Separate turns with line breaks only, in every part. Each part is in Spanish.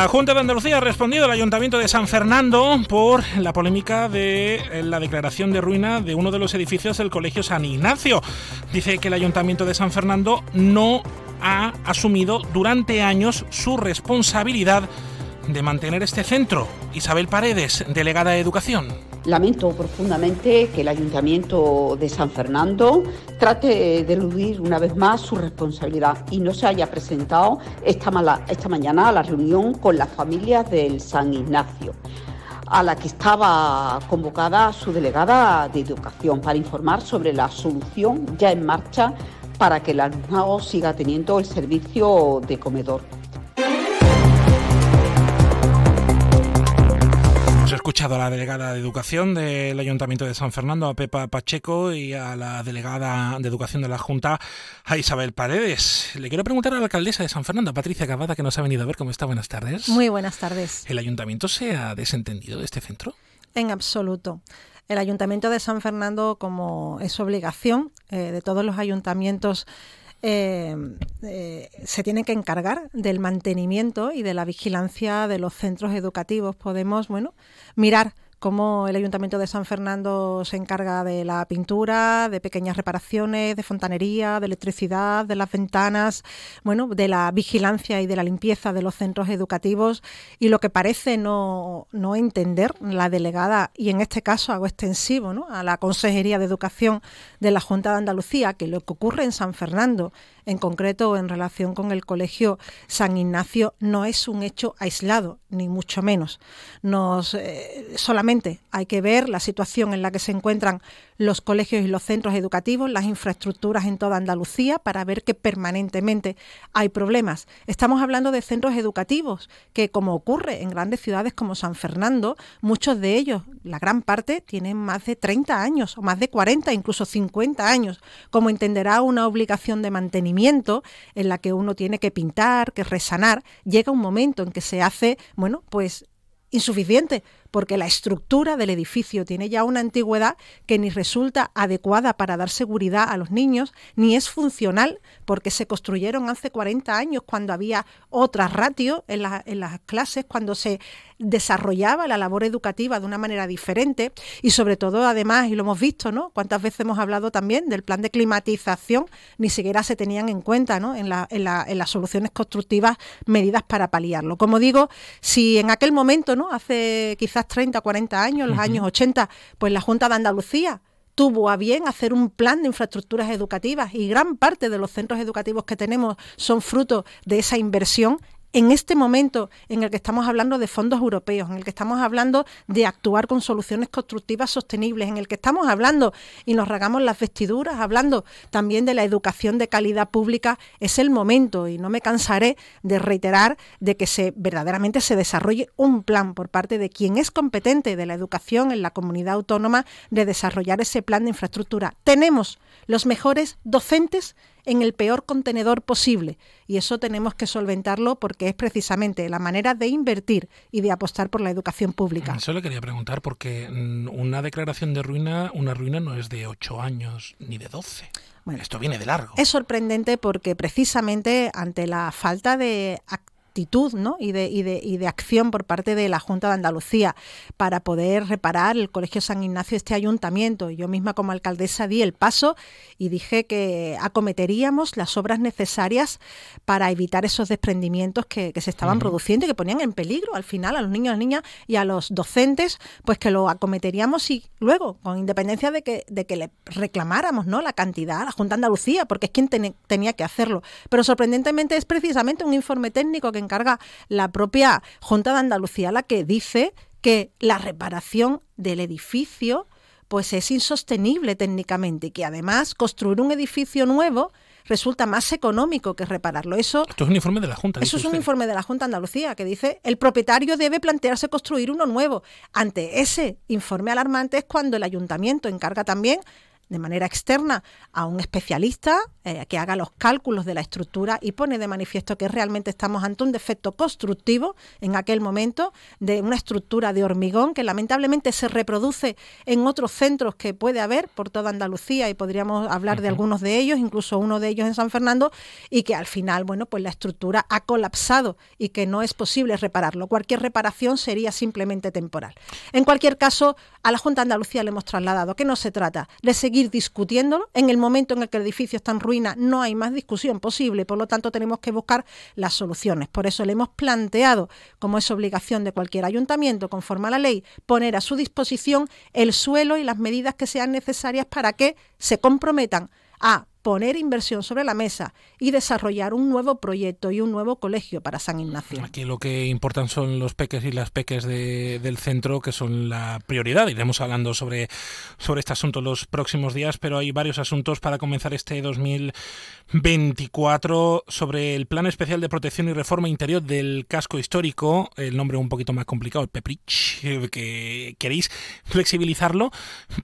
La Junta de Andalucía ha respondido al Ayuntamiento de San Fernando por la polémica de eh, la declaración de ruina de uno de los edificios del Colegio San Ignacio. Dice que el Ayuntamiento de San Fernando no ha asumido durante años su responsabilidad de mantener este centro. Isabel Paredes, delegada de Educación.
Lamento profundamente que el Ayuntamiento de San Fernando trate de eludir una vez más su responsabilidad y no se haya presentado esta, mañana a la reunión con las familias del San Ignacio a la que estaba convocada su delegada de Educación para informar sobre la solución ya en marcha para que el alumnado siga teniendo el servicio de comedor.
Escuchado a la delegada de Educación del Ayuntamiento de San Fernando, a Pepa Pacheco, y a la delegada de Educación de la Junta, a Isabel Paredes. Le quiero preguntar a la alcaldesa de San Fernando, a Patricia Cavada, que nos ha venido a ver. ¿Cómo está? Buenas tardes.
Muy buenas tardes.
¿El Ayuntamiento se ha desentendido de este centro?
En absoluto. El Ayuntamiento de San Fernando, como es obligación eh, de todos los ayuntamientos eh, eh, se tiene que encargar del mantenimiento y de la vigilancia de los centros educativos. Podemos, bueno, mirar cómo el Ayuntamiento de San Fernando se encarga de la pintura, de pequeñas reparaciones, de fontanería, de electricidad, de las ventanas, bueno, de la vigilancia y de la limpieza de los centros educativos. Y lo que parece no, no entender la delegada, y en este caso hago extensivo a la Consejería de Educación de la Junta de Andalucía, que lo que ocurre en San Fernando en concreto en relación con el Colegio San Ignacio, no es un hecho aislado, ni mucho menos. Nos, eh, solamente hay que ver la situación en la que se encuentran los colegios y los centros educativos, las infraestructuras en toda Andalucía, para ver que permanentemente hay problemas. Estamos hablando de centros educativos que, como ocurre en grandes ciudades como San Fernando, muchos de ellos, la gran parte, tienen más de 30 años, o más de 40, incluso 50 años, como entenderá una obligación de mantenimiento en la que uno tiene que pintar, que resanar, llega un momento en que se hace, bueno, pues insuficiente porque la estructura del edificio tiene ya una antigüedad que ni resulta adecuada para dar seguridad a los niños, ni es funcional porque se construyeron hace 40 años cuando había otra ratio en, las clases, cuando se desarrollaba la labor educativa de una manera diferente y sobre todo además, y lo hemos visto, ¿no? Cuántas veces hemos hablado también del plan de climatización, ni siquiera se tenían en cuenta ¿no? en las soluciones constructivas medidas para paliarlo. Como digo, si en aquel momento, ¿no? Hace quizás 30, 40 años, los años 80, pues la Junta de Andalucía tuvo a bien hacer un plan de infraestructuras educativas y gran parte de los centros educativos que tenemos son fruto de esa inversión en este momento en el que estamos hablando de fondos europeos, en el que estamos hablando de actuar con soluciones constructivas sostenibles, en el que estamos hablando y nos regamos las vestiduras, hablando también de la educación de calidad pública, es el momento y no me cansaré de reiterar de que se verdaderamente se desarrolle un plan por parte de quien es competente de la educación en la comunidad autónoma de desarrollar ese plan de infraestructura. Tenemos los mejores docentes en el peor contenedor posible. Y eso tenemos que solventarlo porque es precisamente la manera de invertir y de apostar por la educación pública.
Eso le quería preguntar porque mm, una declaración de ruina, una ruina no es de 8 años ni de 12. Bueno, Esto viene de largo.
Es sorprendente porque precisamente ante la falta de actitud ¿no? y, de, y, de, y de acción por parte de la Junta de Andalucía para poder reparar el Colegio San Ignacio, este ayuntamiento. Yo misma como alcaldesa di el paso y dije que acometeríamos las obras necesarias para evitar esos desprendimientos que, se estaban produciendo y que ponían en peligro al final a los niños, a las niñas y a los docentes, pues que lo acometeríamos y luego, con independencia de que, de que le reclamáramos ¿no? la cantidad a la Junta de Andalucía, porque es quien tenía que hacerlo. Pero sorprendentemente es precisamente un informe técnico que encarga la propia Junta de Andalucía la que dice que la reparación del edificio pues es insostenible técnicamente y que además construir un edificio nuevo resulta más económico que repararlo. Eso,
Esto es un informe de la Junta.
Eso es un informe de la Junta de Andalucía que dice el propietario debe plantearse construir uno nuevo. Ante ese informe alarmante es cuando el ayuntamiento encarga también de manera externa a un especialista eh, que haga los cálculos de la estructura y pone de manifiesto que realmente estamos ante un defecto constructivo en aquel momento de una estructura de hormigón que lamentablemente se reproduce en otros centros que puede haber por toda Andalucía y podríamos hablar de algunos de ellos, incluso uno de ellos en San Fernando, y que al final, bueno, pues la estructura ha colapsado y que no es posible repararlo. Cualquier reparación sería simplemente temporal. En cualquier caso, a la Junta de Andalucía le hemos trasladado que no se trata de seguir discutiéndolo. En el momento en el que el edificio está en ruina no hay más discusión posible, por lo tanto tenemos que buscar las soluciones. Por eso le hemos planteado, como es obligación de cualquier ayuntamiento, conforme a la ley, poner a su disposición el suelo y las medidas que sean necesarias para que se comprometan a poner inversión sobre la mesa y desarrollar un nuevo proyecto y un nuevo colegio para San Ignacio.
Aquí lo que importan son los peques y las peques del centro, que son la prioridad. Iremos hablando sobre, sobre este asunto los próximos días, pero hay varios asuntos para comenzar este 2024 sobre el Plan Especial de Protección y Reforma Interior del Casco Histórico, el nombre un poquito más complicado, el PEPRICH, que queréis flexibilizarlo.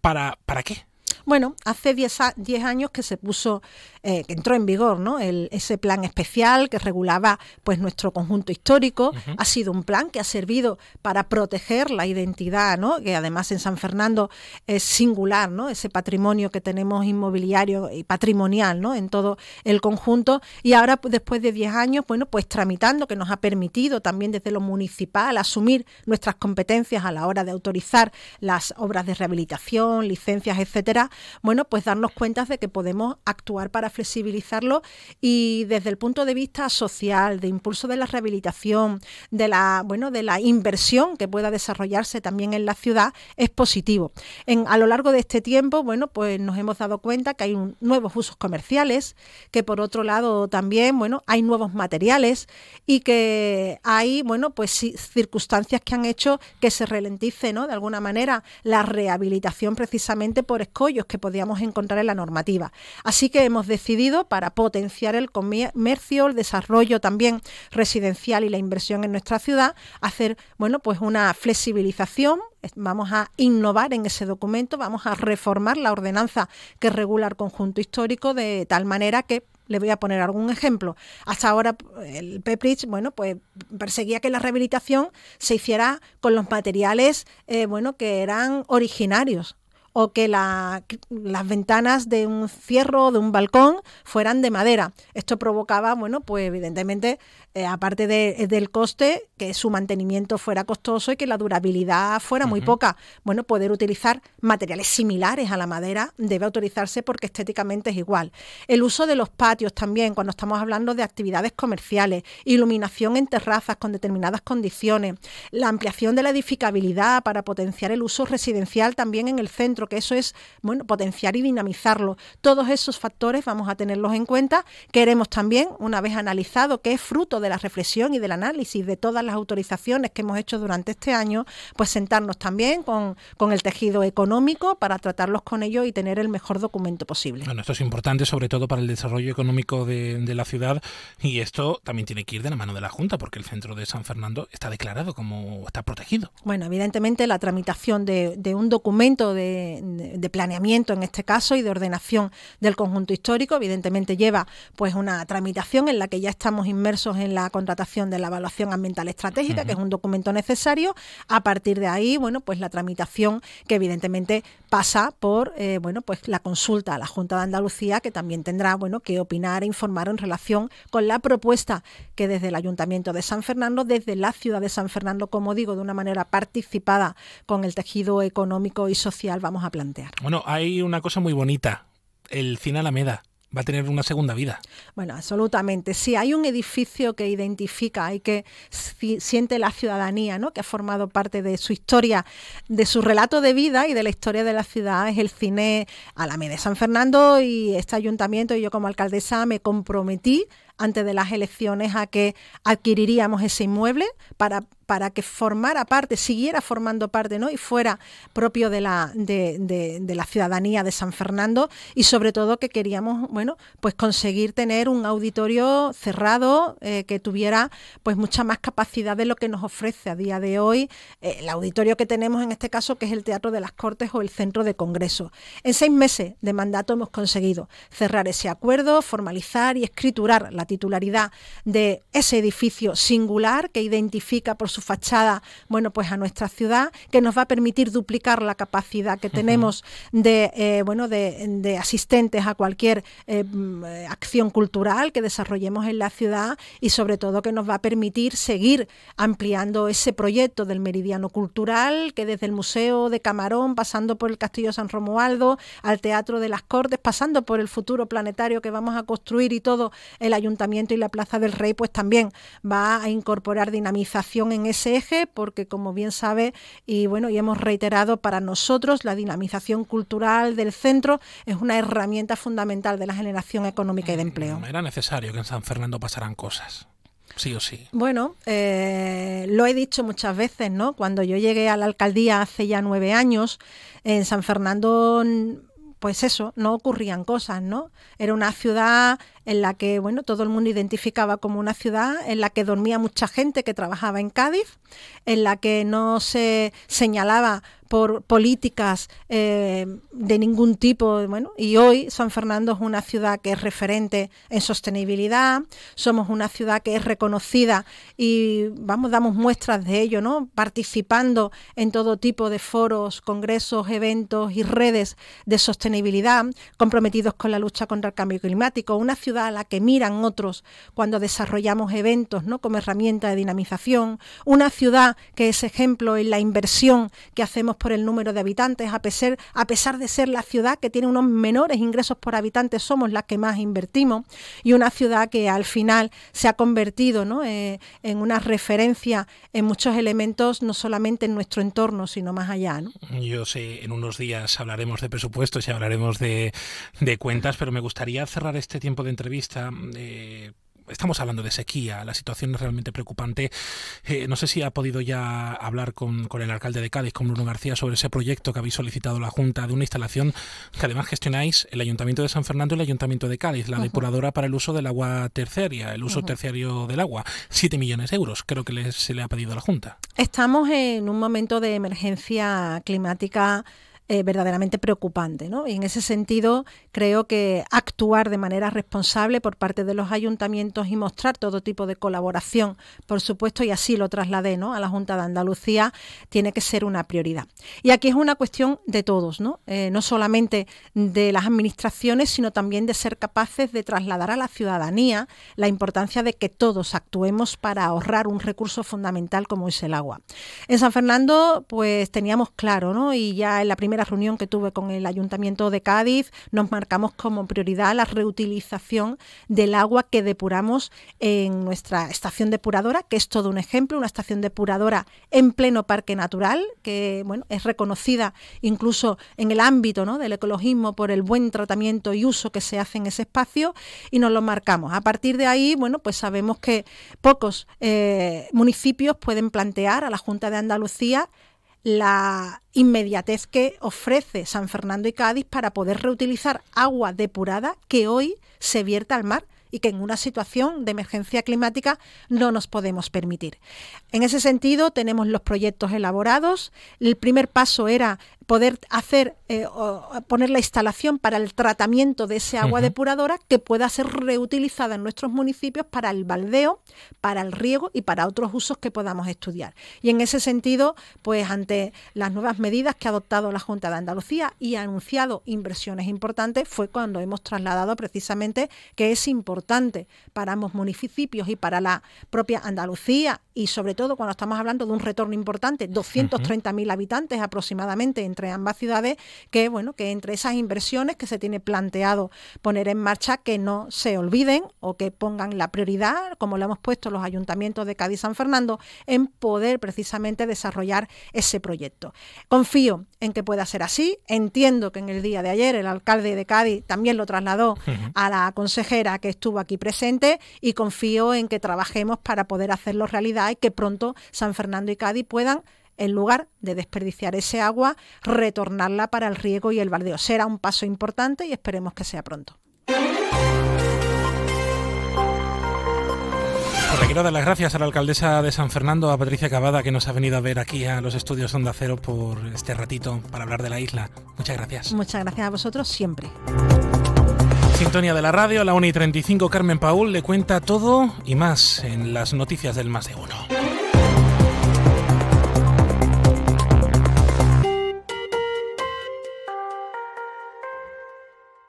¿Para, ¿Para qué?
Bueno, hace 10 años que se puso, eh, que entró en vigor ¿no? ese plan especial que regulaba pues nuestro conjunto histórico. Ha sido un plan que ha servido para proteger la identidad, ¿no? que además en San Fernando es singular, ¿no? ese patrimonio que tenemos inmobiliario y patrimonial ¿no? en todo el conjunto. Y ahora, pues, después de 10 años, bueno, pues tramitando, que nos ha permitido también desde lo municipal asumir nuestras competencias a la hora de autorizar las obras de rehabilitación, licencias, etcétera, bueno, pues darnos cuenta de que podemos actuar para flexibilizarlo y desde el punto de vista social, de impulso de la rehabilitación, de la, bueno, de la inversión que pueda desarrollarse también en la ciudad, es positivo. En, a lo largo de este tiempo, bueno, pues nos hemos dado cuenta que hay nuevos usos comerciales, que por otro lado también, bueno, hay nuevos materiales y que hay, bueno, pues circunstancias que han hecho que se ralentice, ¿no? De alguna manera la rehabilitación precisamente por escollos que podíamos encontrar en la normativa. Así que hemos para potenciar el comercio, el desarrollo también residencial y la inversión en nuestra ciudad, hacer bueno, pues una flexibilización vamos a innovar en ese documento, vamos a reformar la ordenanza que regula el conjunto histórico de tal manera que le voy a poner algún ejemplo. Hasta ahora el Peprich, bueno, pues perseguía que la rehabilitación se hiciera con los materiales, eh, bueno, que eran originarios o que las ventanas de un cierro o de un balcón fueran de madera. Esto provocaba, bueno, pues evidentemente eh, aparte de, del coste, que su mantenimiento fuera costoso y que la durabilidad fuera muy poca. Bueno, poder utilizar materiales similares a la madera debe autorizarse porque estéticamente es igual. El uso de los patios también, cuando estamos hablando de actividades comerciales, iluminación en terrazas con determinadas condiciones, la ampliación de la edificabilidad para potenciar el uso residencial también en el centro, que eso es, bueno, potenciar y dinamizarlo. Todos esos factores vamos a tenerlos en cuenta. Queremos también, una vez analizado que es fruto de de la reflexión y del análisis de todas las autorizaciones que hemos hecho durante este año, pues sentarnos también con, el tejido económico para tratarlos con ellos y tener el mejor documento posible.
Bueno, esto es importante sobre todo para el desarrollo económico de, la ciudad y esto también tiene que ir de la mano de la Junta porque el centro de San Fernando está declarado como está protegido.
Bueno, evidentemente la tramitación de, un documento de, de, planeamiento en este caso y de ordenación del conjunto histórico evidentemente lleva pues una tramitación en la que ya estamos inmersos en la contratación de la evaluación ambiental estratégica, que es un documento necesario. A partir de ahí, bueno, pues la tramitación que evidentemente pasa por, eh, bueno, pues la consulta a la Junta de Andalucía, que también tendrá, bueno, que opinar e informar en relación con la propuesta que desde el Ayuntamiento de San Fernando, desde la ciudad de San Fernando, como digo, de una manera participada con el tejido económico y social, vamos a plantear.
Bueno, hay una cosa muy bonita, el Cine Alameda va a tener una segunda vida.
Bueno, absolutamente. Si hay un edificio que identifica y que siente la ciudadanía, ¿no? que ha formado parte de su historia, de su relato de vida y de la historia de la ciudad, es el cine Alameda de San Fernando y este ayuntamiento y yo como alcaldesa me comprometí antes de las elecciones a que adquiriríamos ese inmueble para para que formara parte, siguiera formando parte, ¿no? Y fuera propio de la, de, la ciudadanía de San Fernando y sobre todo que queríamos, bueno, pues conseguir tener un auditorio cerrado eh, que tuviera pues mucha más capacidad de lo que nos ofrece a día de hoy eh, el auditorio que tenemos en este caso, que es el Teatro de las Cortes o el Centro de Congreso. En seis meses de mandato hemos conseguido cerrar ese acuerdo, formalizar y escriturar la titularidad de ese edificio singular que identifica por su fachada, bueno, pues a nuestra ciudad, que nos va a permitir duplicar la capacidad que tenemos de, eh, bueno, de, asistentes a cualquier eh, mm, acción cultural que desarrollemos en la ciudad y sobre todo que nos va a permitir seguir ampliando ese proyecto del meridiano cultural que desde el Museo de Camarón, pasando por el Castillo San Romualdo, al Teatro de las Cortes, pasando por el futuro planetario que vamos a construir y todo el Ayuntamiento y la Plaza del Rey, pues también va a incorporar dinamización en ese eje, porque como bien sabe, y bueno, y hemos reiterado, para nosotros la dinamización cultural del centro es una herramienta fundamental de la generación económica y de empleo.
Era necesario que en San Fernando pasaran cosas sí o sí.
Bueno, eh, lo he dicho muchas veces, ¿no? Cuando yo llegué a la alcaldía hace ya nueve años, en San Fernando pues eso, no ocurrían cosas, ¿no? Era una ciudad en la que, bueno, todo el mundo identificaba como una ciudad en la que dormía mucha gente que trabajaba en Cádiz, en la que no se señalaba por políticas eh, de ningún tipo. Bueno, y hoy San Fernando es una ciudad que es referente en sostenibilidad, somos una ciudad que es reconocida y vamos, damos muestras de ello, ¿no? Participando en todo tipo de foros, congresos, eventos y redes de sostenibilidad, comprometidos con la lucha contra el cambio climático. Una ciudad a la que miran otros cuando desarrollamos eventos ¿no? como herramienta de dinamización, una ciudad que es ejemplo en la inversión que hacemos por el número de habitantes, a pesar, a pesar de ser la ciudad que tiene unos menores ingresos por habitante, somos las que más invertimos, y una ciudad que al final se ha convertido ¿no? Eh, en una referencia en muchos elementos, no solamente en nuestro entorno, sino más allá.
Yo sé, en unos días hablaremos de presupuestos y hablaremos de, de cuentas, pero me gustaría cerrar este tiempo de entrevista eh, estamos hablando de sequía, la situación es realmente preocupante. Eh, no sé si ha podido ya hablar con, el alcalde de Cádiz, con Bruno García, sobre ese proyecto que habéis solicitado la Junta de una instalación que además gestionáis el Ayuntamiento de San Fernando y el Ayuntamiento de Cádiz, la depuradora para el uso del agua terciaria, el uso terciario del agua. Siete millones de euros, creo que se le ha pedido a la Junta.
Estamos en un momento de emergencia climática eh, verdaderamente preocupante. ¿no? Y en ese sentido, creo que actuar de manera responsable por parte de los ayuntamientos y mostrar todo tipo de colaboración, por supuesto, y así lo trasladé ¿no? a la Junta de Andalucía, tiene que ser una prioridad. Y aquí es una cuestión de todos, ¿no? Eh, no solamente de las administraciones, sino también de ser capaces de trasladar a la ciudadanía la importancia de que todos actuemos para ahorrar un recurso fundamental como es el agua. En San Fernando, pues teníamos claro, ¿no? y ya en la primera reunión que tuve con el Ayuntamiento de Cádiz, nos marcamos como prioridad la reutilización del agua que depuramos en nuestra estación depuradora, que es todo un ejemplo, una estación depuradora en pleno parque natural, que bueno, es reconocida incluso en el ámbito del ecologismo por el buen tratamiento y uso que se hace en ese espacio y nos lo marcamos. A partir de ahí, bueno, pues sabemos que pocos eh, municipios pueden plantear a la Junta de Andalucía la inmediatez que ofrece San Fernando y Cádiz para poder reutilizar agua depurada que hoy se vierte al mar y que en una situación de emergencia climática no nos podemos permitir. En ese sentido, tenemos los proyectos elaborados. El primer paso era poder hacer eh, poner la instalación para el tratamiento de ese agua depuradora que pueda ser reutilizada en nuestros municipios para el baldeo, para el riego y para otros usos que podamos estudiar. Y en ese sentido, pues ante las nuevas medidas que ha adoptado la Junta de Andalucía y ha anunciado inversiones importantes, fue cuando hemos trasladado precisamente que es importante para ambos municipios y para la propia Andalucía y sobre todo cuando estamos hablando de un retorno importante, 230.000 habitantes aproximadamente entre ambas ciudades, que bueno, que entre esas inversiones que se tiene planteado poner en marcha, que no se olviden o que pongan la prioridad, como lo hemos puesto los ayuntamientos de Cádiz y San Fernando, en poder precisamente desarrollar ese proyecto. Confío en que pueda ser así. Entiendo que en el día de ayer el alcalde de Cádiz también lo trasladó a la consejera que estuvo aquí presente y confío en que trabajemos para poder hacerlo realidad y que pronto San Fernando y Cádiz puedan en lugar de desperdiciar ese agua, retornarla para el riego y el baldeo. Será un paso importante y esperemos que sea pronto.
Pues quiero dar las gracias a la alcaldesa de San Fernando, a Patricia Cavada, que nos ha venido a ver aquí a los estudios Onda Cero por este ratito para hablar de la isla. Muchas gracias.
Muchas gracias a vosotros siempre.
Sintonía de la radio, la 1 y 35, Carmen Paul le cuenta todo y más en las noticias del Más de Uno.